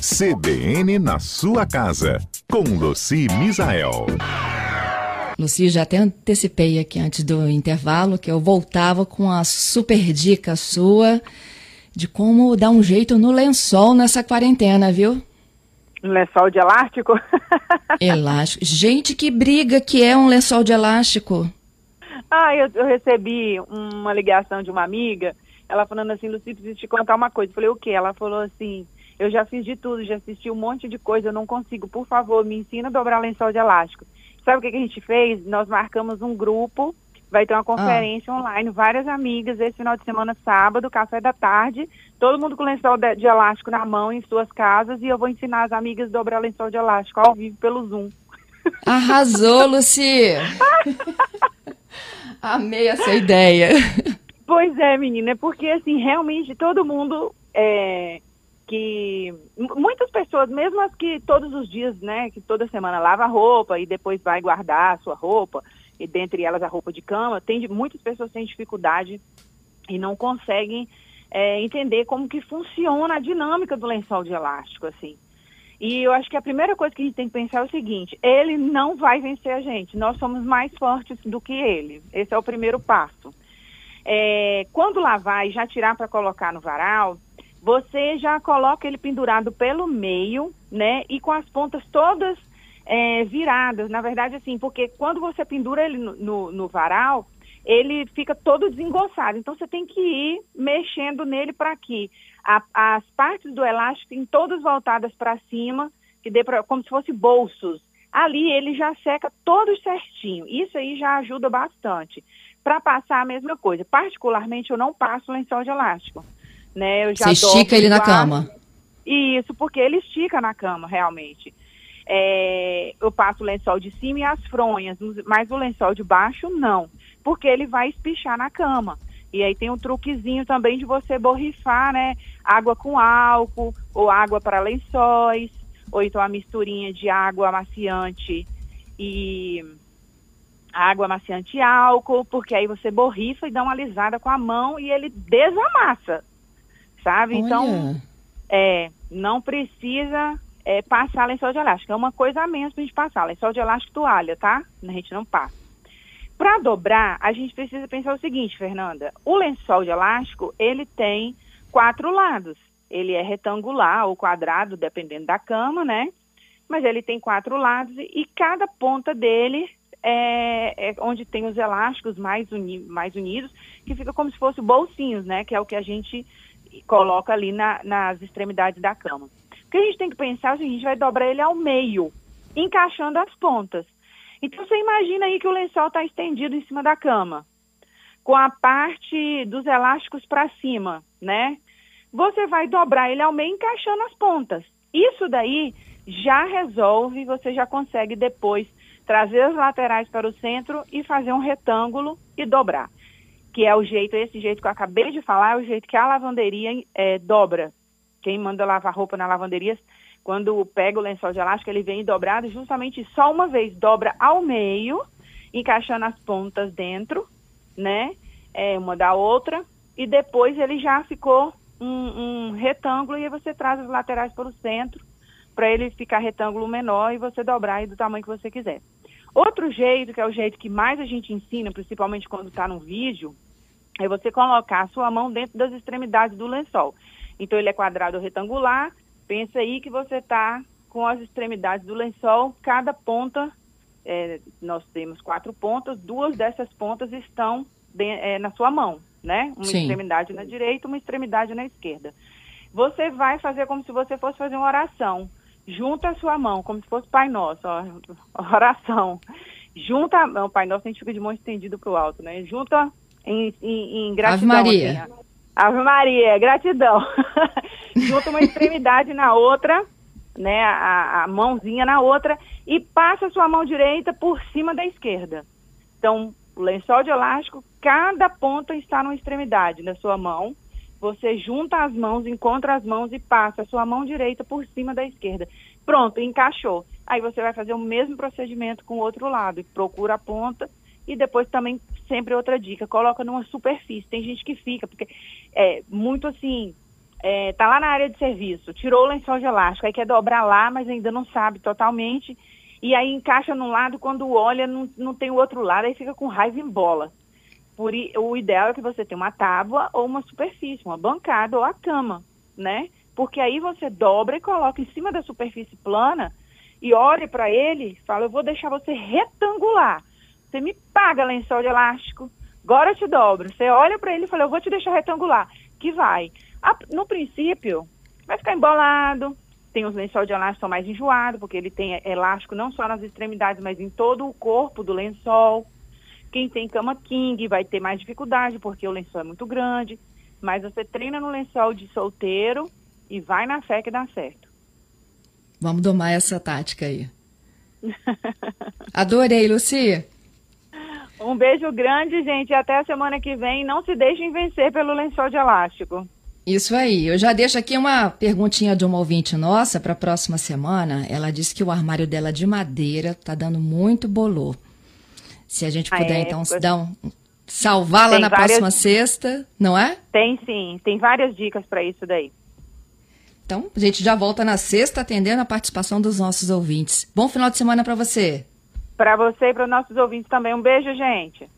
CBN na sua casa, com Luci Misael. Luci, já até antecipei aqui antes do intervalo que eu voltava com a super dica sua de como dar um jeito no lençol nessa quarentena, viu? lençol de elástico? elástico. Gente, que briga que é um lençol de elástico. Ah, eu, eu recebi uma ligação de uma amiga, ela falando assim, Luci, preciso te contar uma coisa. Eu falei, o quê? Ela falou assim, eu já fiz de tudo, já assisti um monte de coisa, eu não consigo, por favor, me ensina a dobrar lençol de elástico. Sabe o que, que a gente fez? Nós marcamos um grupo, vai ter uma conferência ah. online, várias amigas, esse final de semana, sábado, café da tarde, todo mundo com lençol de, de, elástico na mão em suas casas, e eu vou ensinar as amigas a dobrar lençol de elástico ao vivo pelo Zoom. Arrasou, Luci! Amei essa ideia. Pois é, menina, porque assim, realmente todo mundo é, que muitas pessoas, mesmo as que todos os dias, né, que toda semana lava roupa e depois vai guardar a sua roupa, e dentre elas a roupa de cama, tem muitas pessoas têm dificuldade e não conseguem é, entender como que funciona a dinâmica do lençol de elástico, assim. E eu acho que a primeira coisa que a gente tem que pensar é o seguinte: ele não vai vencer a gente. Nós somos mais fortes do que ele. Esse é o primeiro passo. É, quando lavar e já tirar para colocar no varal, você já coloca ele pendurado pelo meio, né? E com as pontas todas é, viradas. Na verdade, assim, porque quando você pendura ele no, no, no varal, ele fica todo desengonçado. Então você tem que ir mexendo nele para aqui. A, as partes do elástico têm todas voltadas para cima, que dê pra, como se fosse bolsos. Ali ele já seca todo certinho. Isso aí já ajuda bastante. Para passar a mesma coisa. Particularmente eu não passo lençol de elástico né? Eu já Você estica ele na cama? Isso, porque ele estica na cama, realmente. É, eu passo o lençol de cima e as fronhas, mas o lençol de baixo não, porque ele vai espichar na cama. E aí tem um truquezinho também de você borrifar, né? Água com álcool, ou água para lençóis, ou então a misturinha de água amaciante e água amaciante e álcool, porque aí você borrifa e dá uma alisada com a mão e ele desamassa sabe? Olha. Então, é, não precisa é, passar lençol de elástico. É uma coisa a menos pra gente passar. Lençol de elástico toalha, tá? A gente não passa. Para dobrar, a gente precisa pensar o seguinte, Fernanda. O lençol de elástico, ele tem quatro lados. Ele é retangular ou quadrado, dependendo da cama, né? Mas ele tem quatro lados e cada ponta dele é, é onde tem os elásticos mais, uni mais unidos, que fica como se fossem bolsinhos, né? Que é o que a gente coloca ali na, nas extremidades da cama. O que a gente tem que pensar é seguinte, a gente vai dobrar ele ao meio, encaixando as pontas. Então você imagina aí que o lençol está estendido em cima da cama, com a parte dos elásticos para cima, né? Você vai dobrar ele ao meio encaixando as pontas. Isso daí já resolve, você já consegue depois trazer as laterais para o centro e fazer um retângulo e dobrar que é o jeito, esse jeito que eu acabei de falar, é o jeito que a lavanderia é, dobra. Quem manda lavar roupa na lavanderia, quando pega o lençol de elástico, ele vem dobrado justamente só uma vez, dobra ao meio, encaixando as pontas dentro, né? É, uma da outra, e depois ele já ficou um, um retângulo e você traz as laterais para o centro, para ele ficar retângulo menor e você dobrar aí do tamanho que você quiser. Outro jeito, que é o jeito que mais a gente ensina, principalmente quando está no vídeo, é você colocar a sua mão dentro das extremidades do lençol. Então ele é quadrado ou retangular. Pensa aí que você está com as extremidades do lençol, cada ponta, é, nós temos quatro pontas, duas dessas pontas estão de, é, na sua mão, né? Uma Sim. extremidade na direita, uma extremidade na esquerda. Você vai fazer como se você fosse fazer uma oração. Junta a sua mão, como se fosse Pai Nosso, ó, oração. Junta, o Pai Nosso a gente fica de mão estendido para o alto, né? Junta em, em, em gratidão. Ave Maria. Assim, Ave Maria, gratidão. Junta uma extremidade na outra, né, a, a, mãozinha na outra e passa a sua mão direita por cima da esquerda. Então, o lençol de elástico, cada ponta está numa extremidade da sua mão. Você junta as mãos, encontra as mãos e passa a sua mão direita por cima da esquerda. Pronto, encaixou. Aí você vai fazer o mesmo procedimento com o outro lado. Procura a ponta e depois também, sempre outra dica, coloca numa superfície. Tem gente que fica, porque é muito assim, é, tá lá na área de serviço, tirou o lençol de elástico, aí quer dobrar lá, mas ainda não sabe totalmente, e aí encaixa num lado, quando olha, não, não tem o outro lado, aí fica com raiva em bola. Por, o ideal é que você tenha uma tábua ou uma superfície, uma bancada ou a cama, né? Porque aí você dobra e coloca em cima da superfície plana e olhe para ele e fala, eu vou deixar você retangular. Você me paga lençol de elástico, agora eu te dobro. Você olha para ele e fala, eu vou te deixar retangular. Que vai. No princípio, vai ficar embolado, tem os lençol de elástico mais enjoados, porque ele tem elástico não só nas extremidades, mas em todo o corpo do lençol. Quem tem cama king vai ter mais dificuldade, porque o lençol é muito grande. Mas você treina no lençol de solteiro e vai na fé que dá certo. Vamos domar essa tática aí. Adorei, Luci. Um beijo grande, gente. Até a semana que vem. Não se deixem vencer pelo lençol de elástico. Isso aí. Eu já deixo aqui uma perguntinha de uma ouvinte nossa para a próxima semana. Ela disse que o armário dela de madeira tá dando muito bolor. Se a gente puder, ah, é, então, dar um, salvá-la na várias... próxima sexta, não é? Tem sim. Tem várias dicas para isso daí. Então, a gente já volta na sexta atendendo a participação dos nossos ouvintes. Bom final de semana para você. Para você e para os nossos ouvintes também. Um beijo, gente.